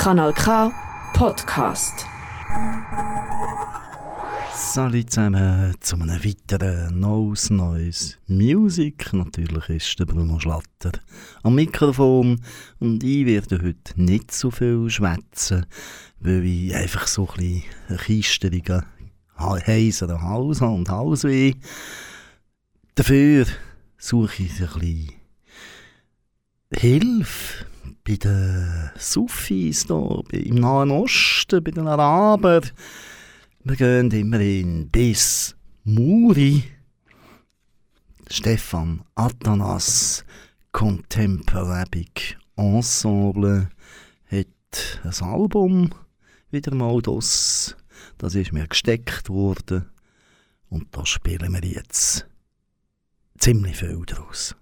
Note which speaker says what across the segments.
Speaker 1: Kanal K Podcast.
Speaker 2: Salut zusammen zu einem weiteren Neues Neues Music. Natürlich ist der Bruno Schlatter am Mikrofon und ich werde heute nicht so viel schwätzen, weil ich einfach so ein bisschen einen kisteligen heiseren Hals und Halsweh. Dafür suche ich ein bisschen Hilfe bei den Sufis hier, im Nahen Osten, bei den Arabern. Wir gehen immerhin bis Muri. Stefan Athanas Contemporabic Ensemble hat ein Album wieder mal das. Das ist mir gesteckt worden. Und da spielen wir jetzt ziemlich viel draus.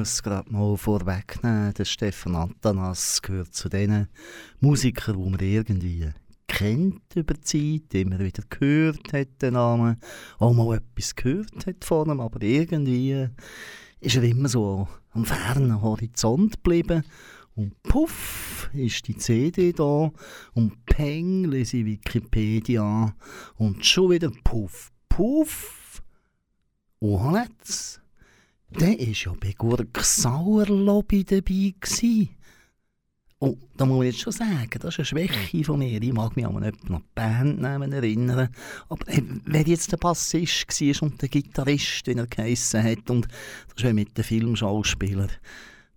Speaker 2: Muss gerade mal vorwegnehmen, der Stefan Antanas gehört zu den Musikern, die man irgendwie kennt über die Zeit, immer wieder gehört hat, den Namen, auch mal etwas gehört hat von ihm, aber irgendwie ist er immer so am fernen Horizont geblieben. Und puff, ist die CD da und peng, lese ich Wikipedia und schon wieder puff, puff. Und jetzt der war ja bei Gurk Sauerlobby dabei. Gewesen. Und da muss ich jetzt schon sagen, das ist eine Schwäche von mir. Ich mag mich an einen Bandnamen erinnern. Aber äh, wer jetzt der Bassist war und der Gitarrist, wie er geheissen hat, und das ist mit den Filmschauspieler,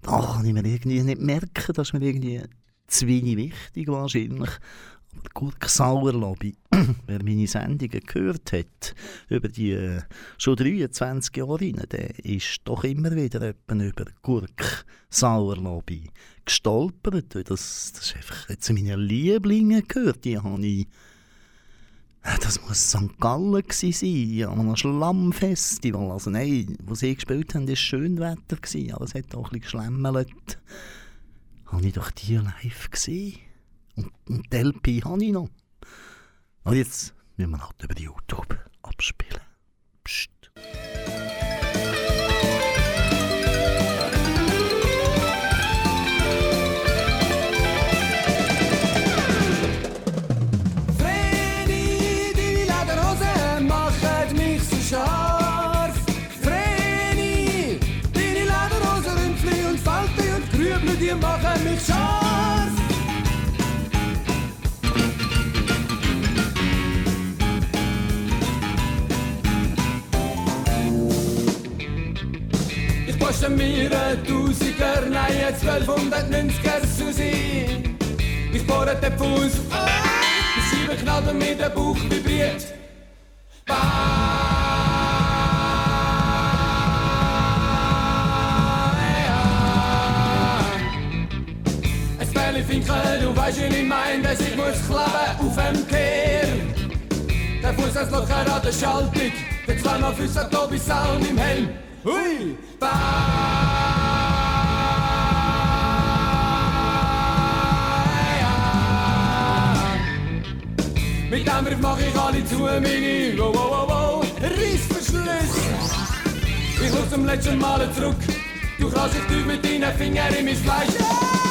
Speaker 2: da kann ich mir irgendwie nicht merken, dass mir irgendwie zu wenig wichtig wahrscheinlich. Gurk Sauerlobby, wer meine Sendungen gehört hat, über die äh, schon 23 Jahre rein, der ist doch immer wieder über Gurk Sauerlobby gestolpert. Das, das ist einfach zu meinen Lieblingen gehört. Die habe ich äh, das muss St. Gallen sein, an einem Schlammfestival. Also nein, wo sie gespielt haben, war schön Wetter, aber es hat auch ein bisschen geschlemmelt. Habe ich doch die live gesehen. Und, und die LP habe ich noch. Und jetzt müssen wir halt über YouTube abspielen. Psst.
Speaker 3: Poste mir ein Tausiger, nein, ein 1290er Susi. Ich bohre den Fuß, die Scheibe knallt und mir der Bauch vibriert. Ein Spellefinkel, du weißt, wie ich mein, dass ich muss klappen auf dem Kehr. Der Fuß als locker an der Schaltung, der zweimal Füße Tobi Sound im Helm. Hui! Mit dem Riff mach ich alle zu, meine wow, wow, wow, wow, Reissverschlüsse. Ich schau zum letzten Mal zurück, du kannst dich tief mit deinen Fingern in mein Fleisch. Vreni,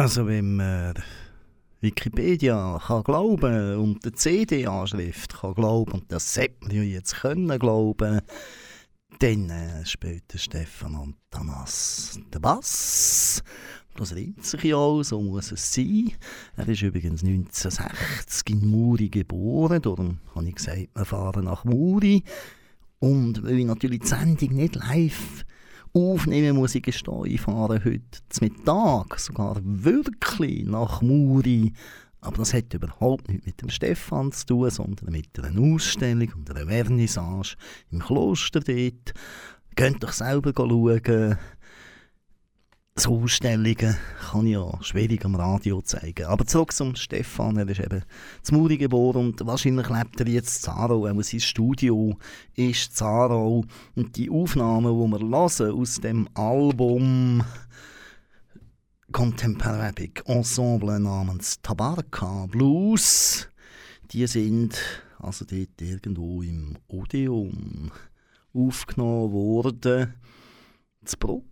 Speaker 2: Also wenn man Wikipedia kann glauben und der CD-Anschrift kann glauben, und das sollte man ja jetzt können glauben, dann äh, spielt der Stefan Antanas den Bass. Das reimt sich ja auch, so muss es sein. Er ist übrigens 1960 in Muri geboren, darum habe ich gesagt, wir fahren nach Muri. Und weil ich natürlich die Sendung nicht live aufnehmen muss, ich gestehen, ich fahre heute zum Mittag sogar wirklich nach Muri. Aber das hat überhaupt nichts mit dem Stefan zu tun, sondern mit einer Ausstellung und einer Vernissage im Kloster dort. Könnt doch selber schauen so Ausstellungen kann ich ja schwierig am Radio zeigen. Aber zurück zum Stefan, er ist eben zu Muri geboren und wahrscheinlich lebt er jetzt in Zarau, auch sein Studio ist Zarau. Und die Aufnahmen, die wir hören aus dem Album Contemporary Ensemble namens Tabarka Blues, die sind also dort irgendwo im Odeon aufgenommen worden. Zu Bruck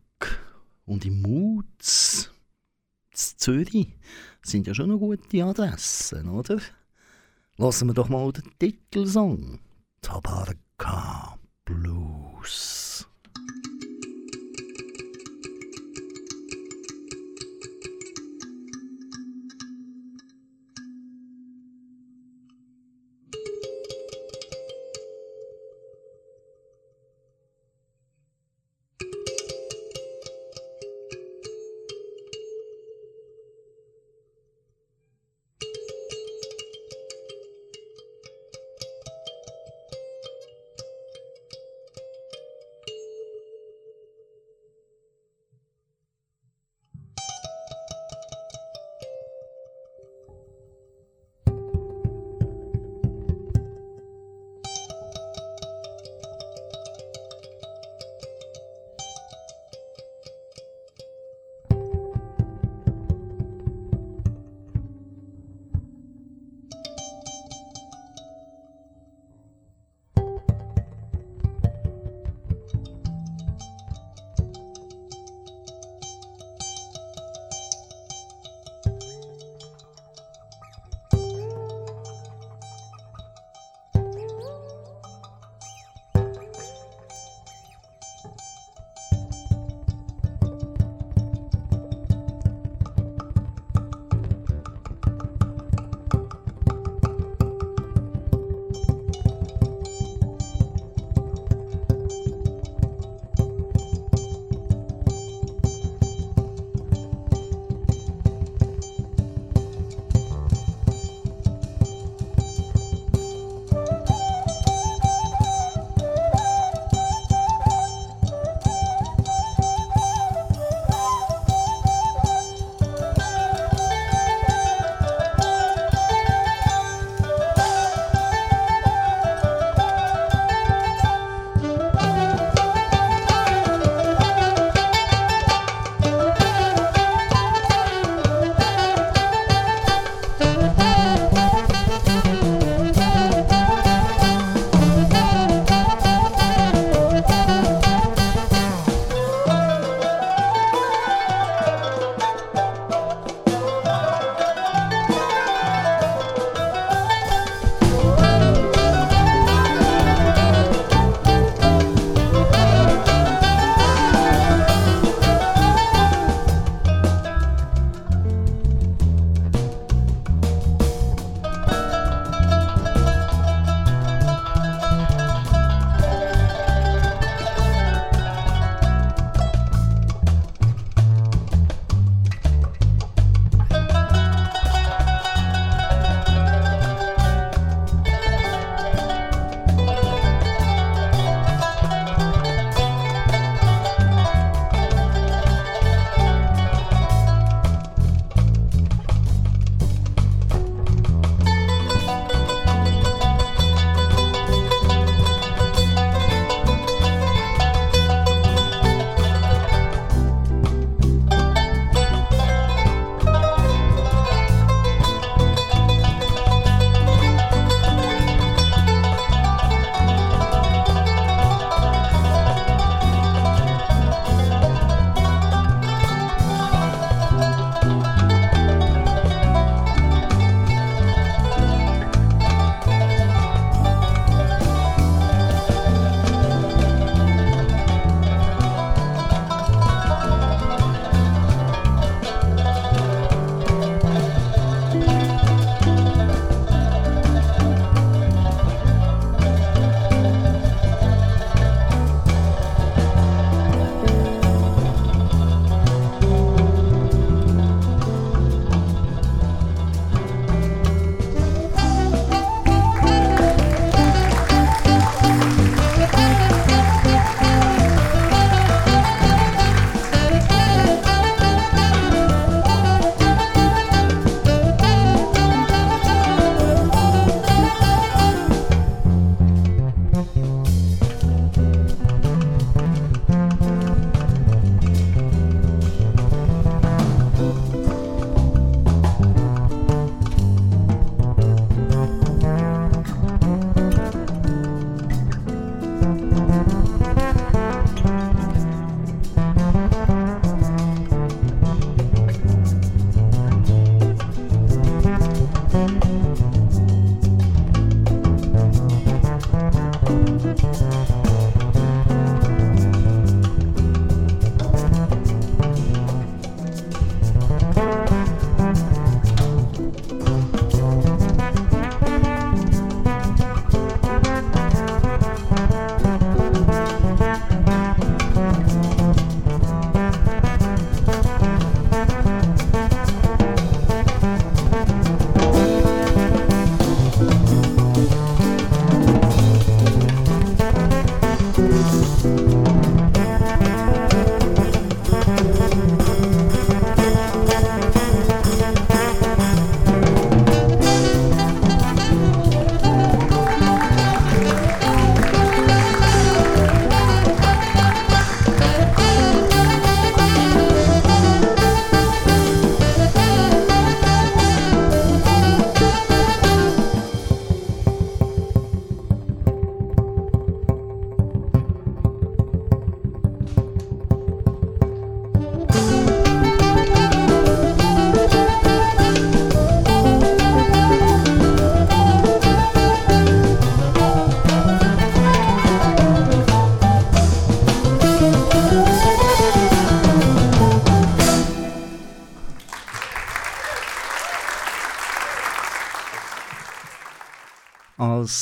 Speaker 2: und im Mutz, Zürich, sind ja schon noch gute Adressen, oder? Lassen wir doch mal den Titelsong. Tabarka Blues.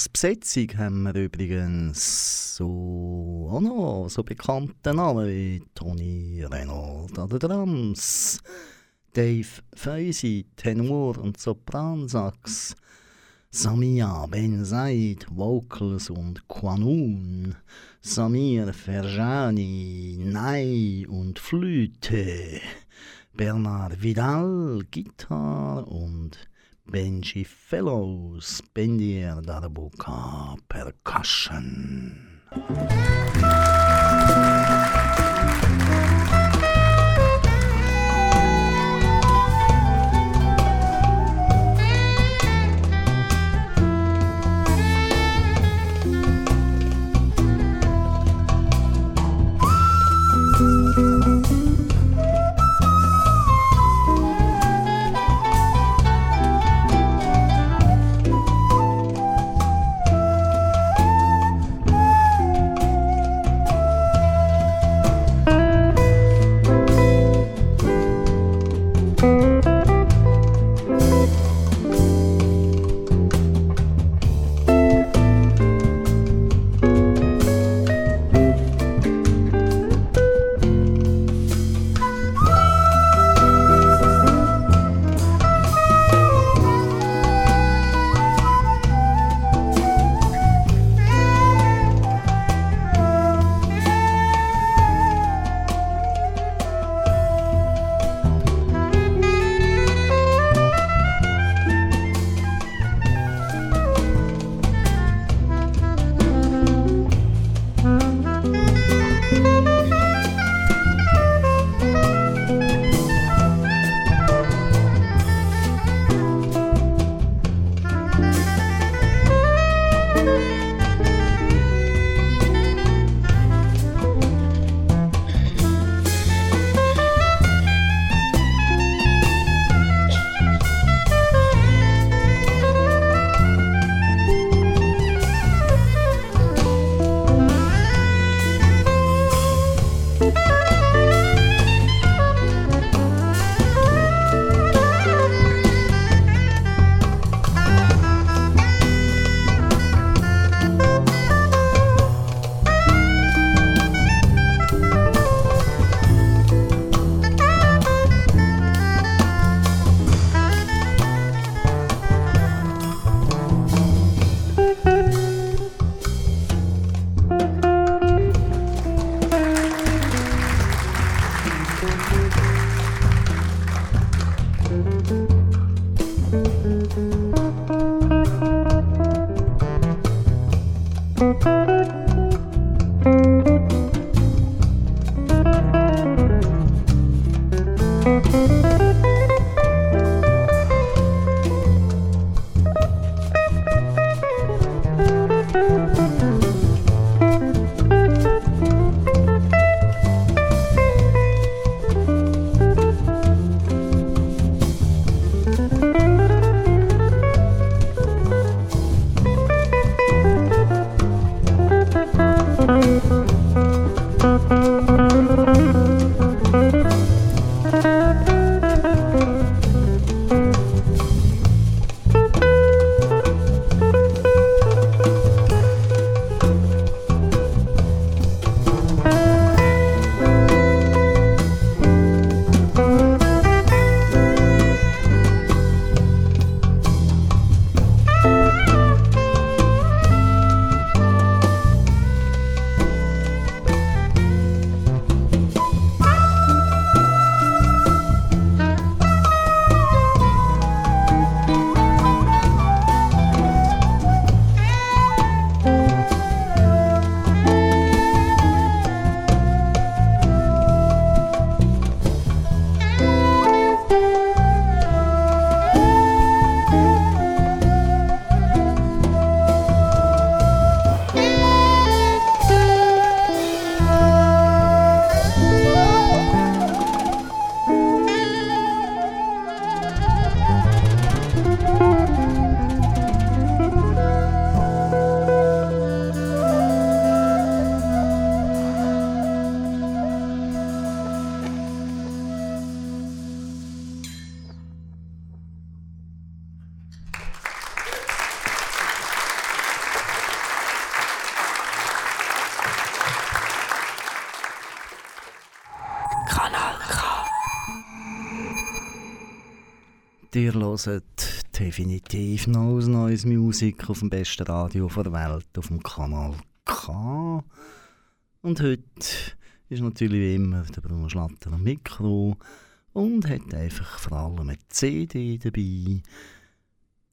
Speaker 2: Besetzung haben wir übrigens so auch noch. So bekannte Namen wie Tony Reynolds an den Drums, Dave Feisi, Tenor und Sopransax, Samia Ben Said, Vocals und Quanun, Samir Ferjani, Nai und Flöte, Bernard Vidal, Gitarre und Benji Fellows, Bendier Darbuka Percussion. Hört definitiv noch neues Musik auf dem besten Radio der Welt, auf dem Kanal K. Und heute ist natürlich wie immer der Bruno Schlatter am Mikro und hat einfach vor allem eine CD dabei.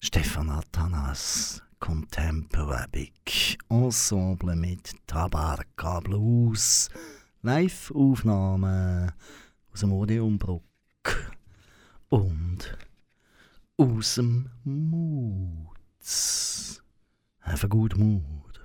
Speaker 2: Stefan Athanas, Contemporary Ensemble mit Tabarka Blues, Live-Aufnahmen aus dem Odeonbruck und dem Moods. Have a good mood.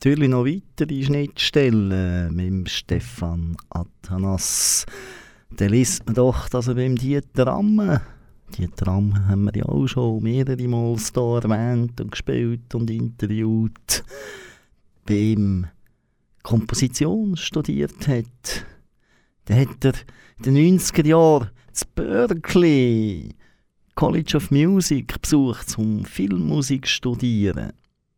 Speaker 2: Natürlich noch weitere Schnittstellen mit Stefan Athanas. Dann liest man doch, dass er beim Dieter Amme, Dieter Amme haben wir ja auch schon mehrere Mal hier erwähnt und gespielt und interviewt, beim Komposition studiert hat. Dann hat er in den 90er Jahren zu Berkeley College of Music besucht, um Filmmusik zu studieren.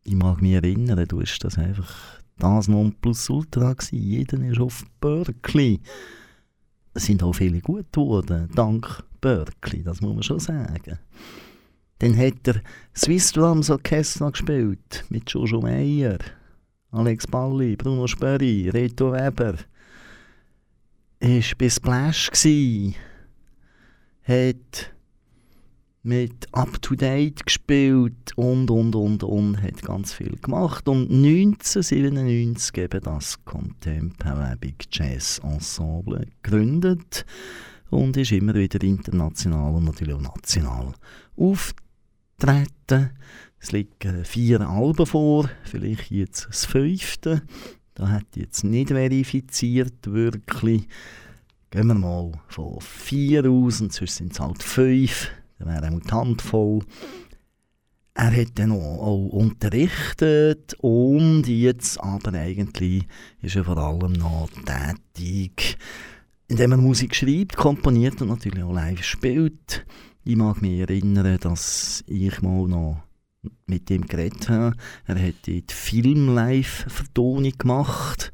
Speaker 2: Ich mag mich erinnern, du hast das einfach das Nonplusultra gewesen. Jeder ist auf Berkeley. Es sind auch viele gut geworden, dank Berkeley, das muss man schon sagen. Dann hat er Swiss Drums Orchestra gespielt, mit Jojo Meyer, Alex Balli, Bruno Sperry, Reto Weber. Er war bei Splash, hat mit Up to Date gespielt und und und und hat ganz viel gemacht und 1997 eben das Contemporary Jazz Ensemble gegründet und ist immer wieder international und natürlich auch national auftreten. Es liegen vier Alben vor, vielleicht jetzt das fünfte. Da hat jetzt nicht verifiziert wirklich. Gehen wir mal von vier aus und sonst sind es halt fünf dann wäre er die Hand voll. Er hat dann auch, auch unterrichtet und jetzt aber eigentlich ist er vor allem noch tätig, indem er Musik schreibt, komponiert und natürlich auch live spielt. Ich mag mich erinnern, dass ich mal noch mit ihm geredet habe. Er hat die Film-Live-Vertonung gemacht.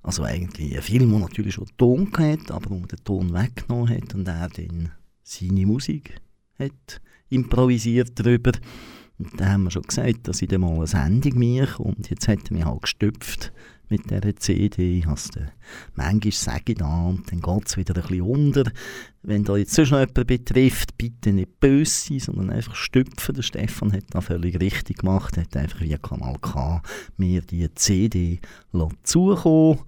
Speaker 2: Also eigentlich ein Film, der natürlich schon Ton hat, aber wo den Ton weggenommen hat und er dann seine Musik hat improvisiert darüber. Und da haben wir schon gesagt, dass ich dann mal eine Sendung mache und jetzt hat er mich halt gestüpft mit dieser CD. Also, manchmal sage ich da und dann geht es wieder ein bisschen unter. Wenn da jetzt sonst noch jemand betrifft, bitte nicht böse sein, sondern einfach stüpfen. Der Stefan hat das völlig richtig gemacht, Er hat einfach wie Kanal K mir die CD zukommen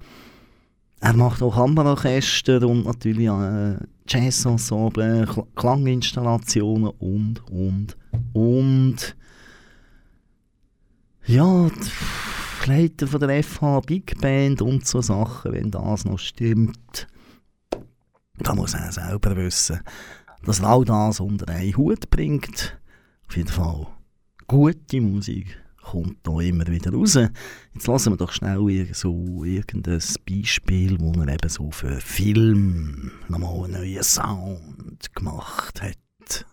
Speaker 2: er macht auch Kammerorchester und natürlich äh, Jazzensemble, Klanginstallationen und, und, und. Ja, die Leiter von der FH Big Band und so Sachen, wenn das noch stimmt. Da muss er selber wissen, dass er all das unter einen Hut bringt. Auf jeden Fall gute Musik kommt da immer wieder raus. Jetzt lassen wir doch schnell so irgendein Beispiel, wo er eben so für Film nochmal einen neuen Sound gemacht hat.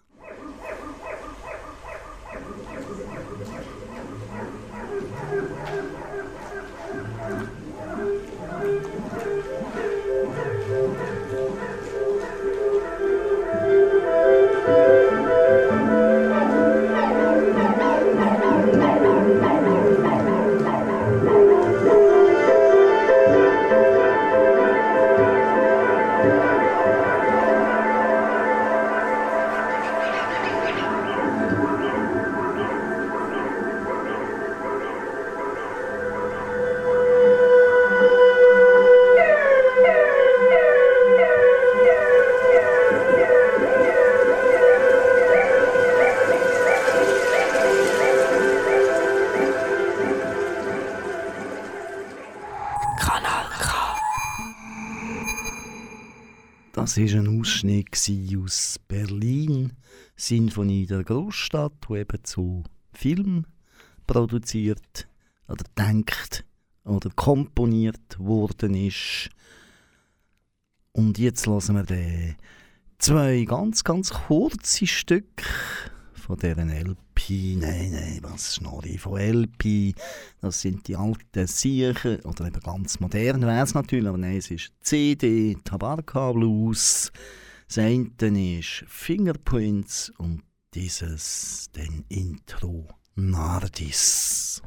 Speaker 2: Ausschnitt aus Berlin, Sinfonie der Großstadt, wo eben zu Film produziert oder denkt oder komponiert worden ist. Und jetzt lassen wir den zwei ganz, ganz kurze Stücke von deren LP, nein, nein, was Schnorri von LP, das sind die alten Siechen, oder eben ganz modern wäre es natürlich, aber nein, es ist CD, Tabarka Blues, das eine ist Fingerpoints und dieses den Intro Nardis.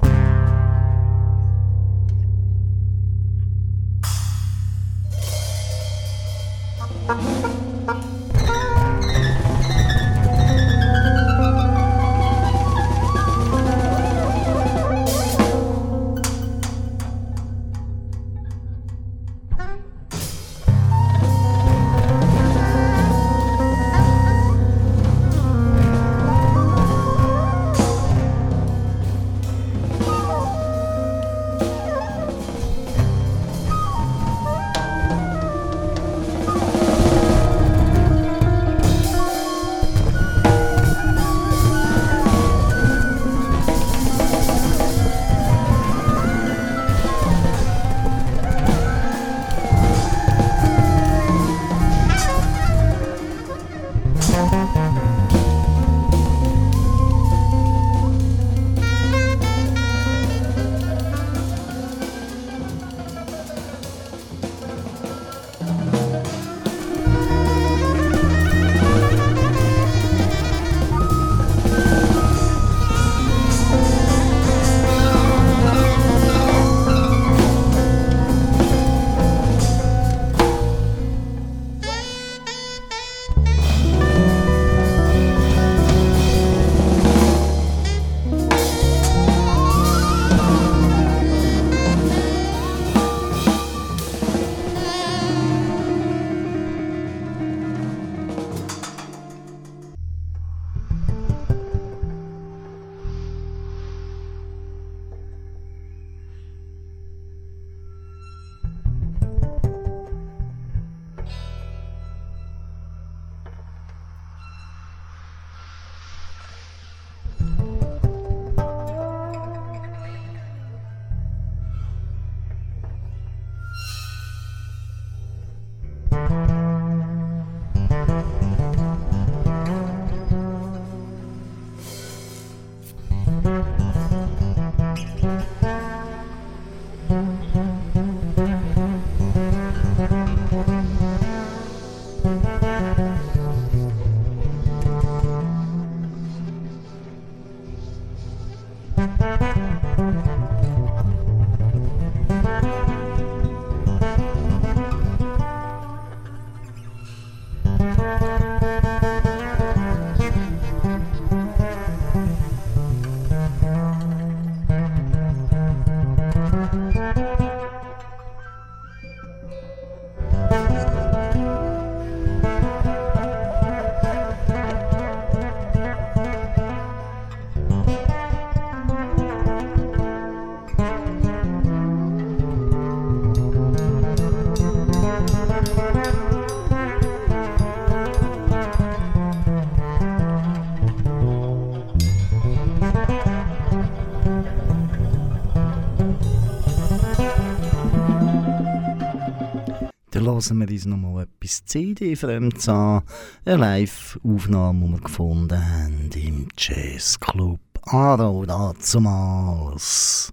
Speaker 2: Hören wir uns noch mal etwas CD-Fremdes an. Eine Live-Aufnahme, die wir gefunden haben im Jazzclub Aro dazumals.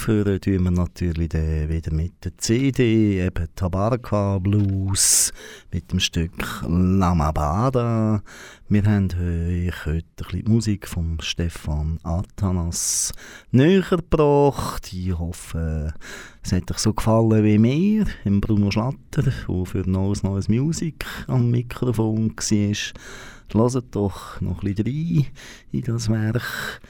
Speaker 2: Aufhören tun wir natürlich wieder mit der CD, eben Tabarka Blues, mit dem Stück Lamabada. Wir haben euch heute ein bisschen Musik von Stefan Athanas näher gebracht. Ich hoffe, es hat euch so gefallen wie mir, im Bruno Schlatter, der für Neues Neues Musik am Mikrofon war. Hört doch noch ein bisschen rein in das Werk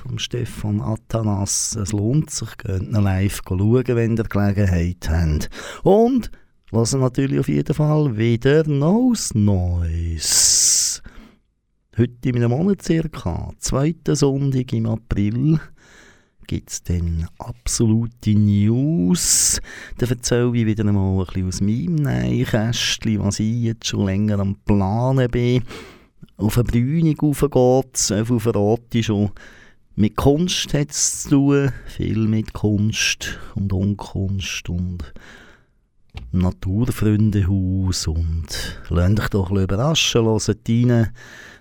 Speaker 2: von Stefan Athanas. Es lohnt sich, geht live schauen, wenn ihr Gelegenheit habt. Und lassen natürlich auf jeden Fall wieder Neues Neues. Heute in einem Monat circa, zweiten Sonntag im April, gibt es dann absolute News. Da erzähle ich wieder einmal ein bisschen aus meinem Nähkästchen, was ich jetzt schon länger am Planen bin. Auf eine Bühne raufgeht, so viel verrate ich schon. Mit Kunst hat es zu tun, viel mit Kunst und Unkunst und Naturfreundehaus und lasst euch doch überraschen, hört rein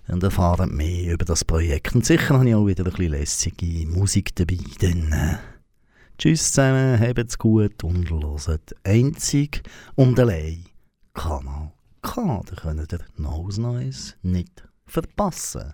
Speaker 2: und erfahrt mehr über das Projekt. Und sicher habe ich auch wieder ein bisschen lässige Musik dabei. Dann, äh, tschüss zusammen, habt's gut und hört einzig und allein Kanal K. Da könnt ihr Nose Neues nicht verpassen.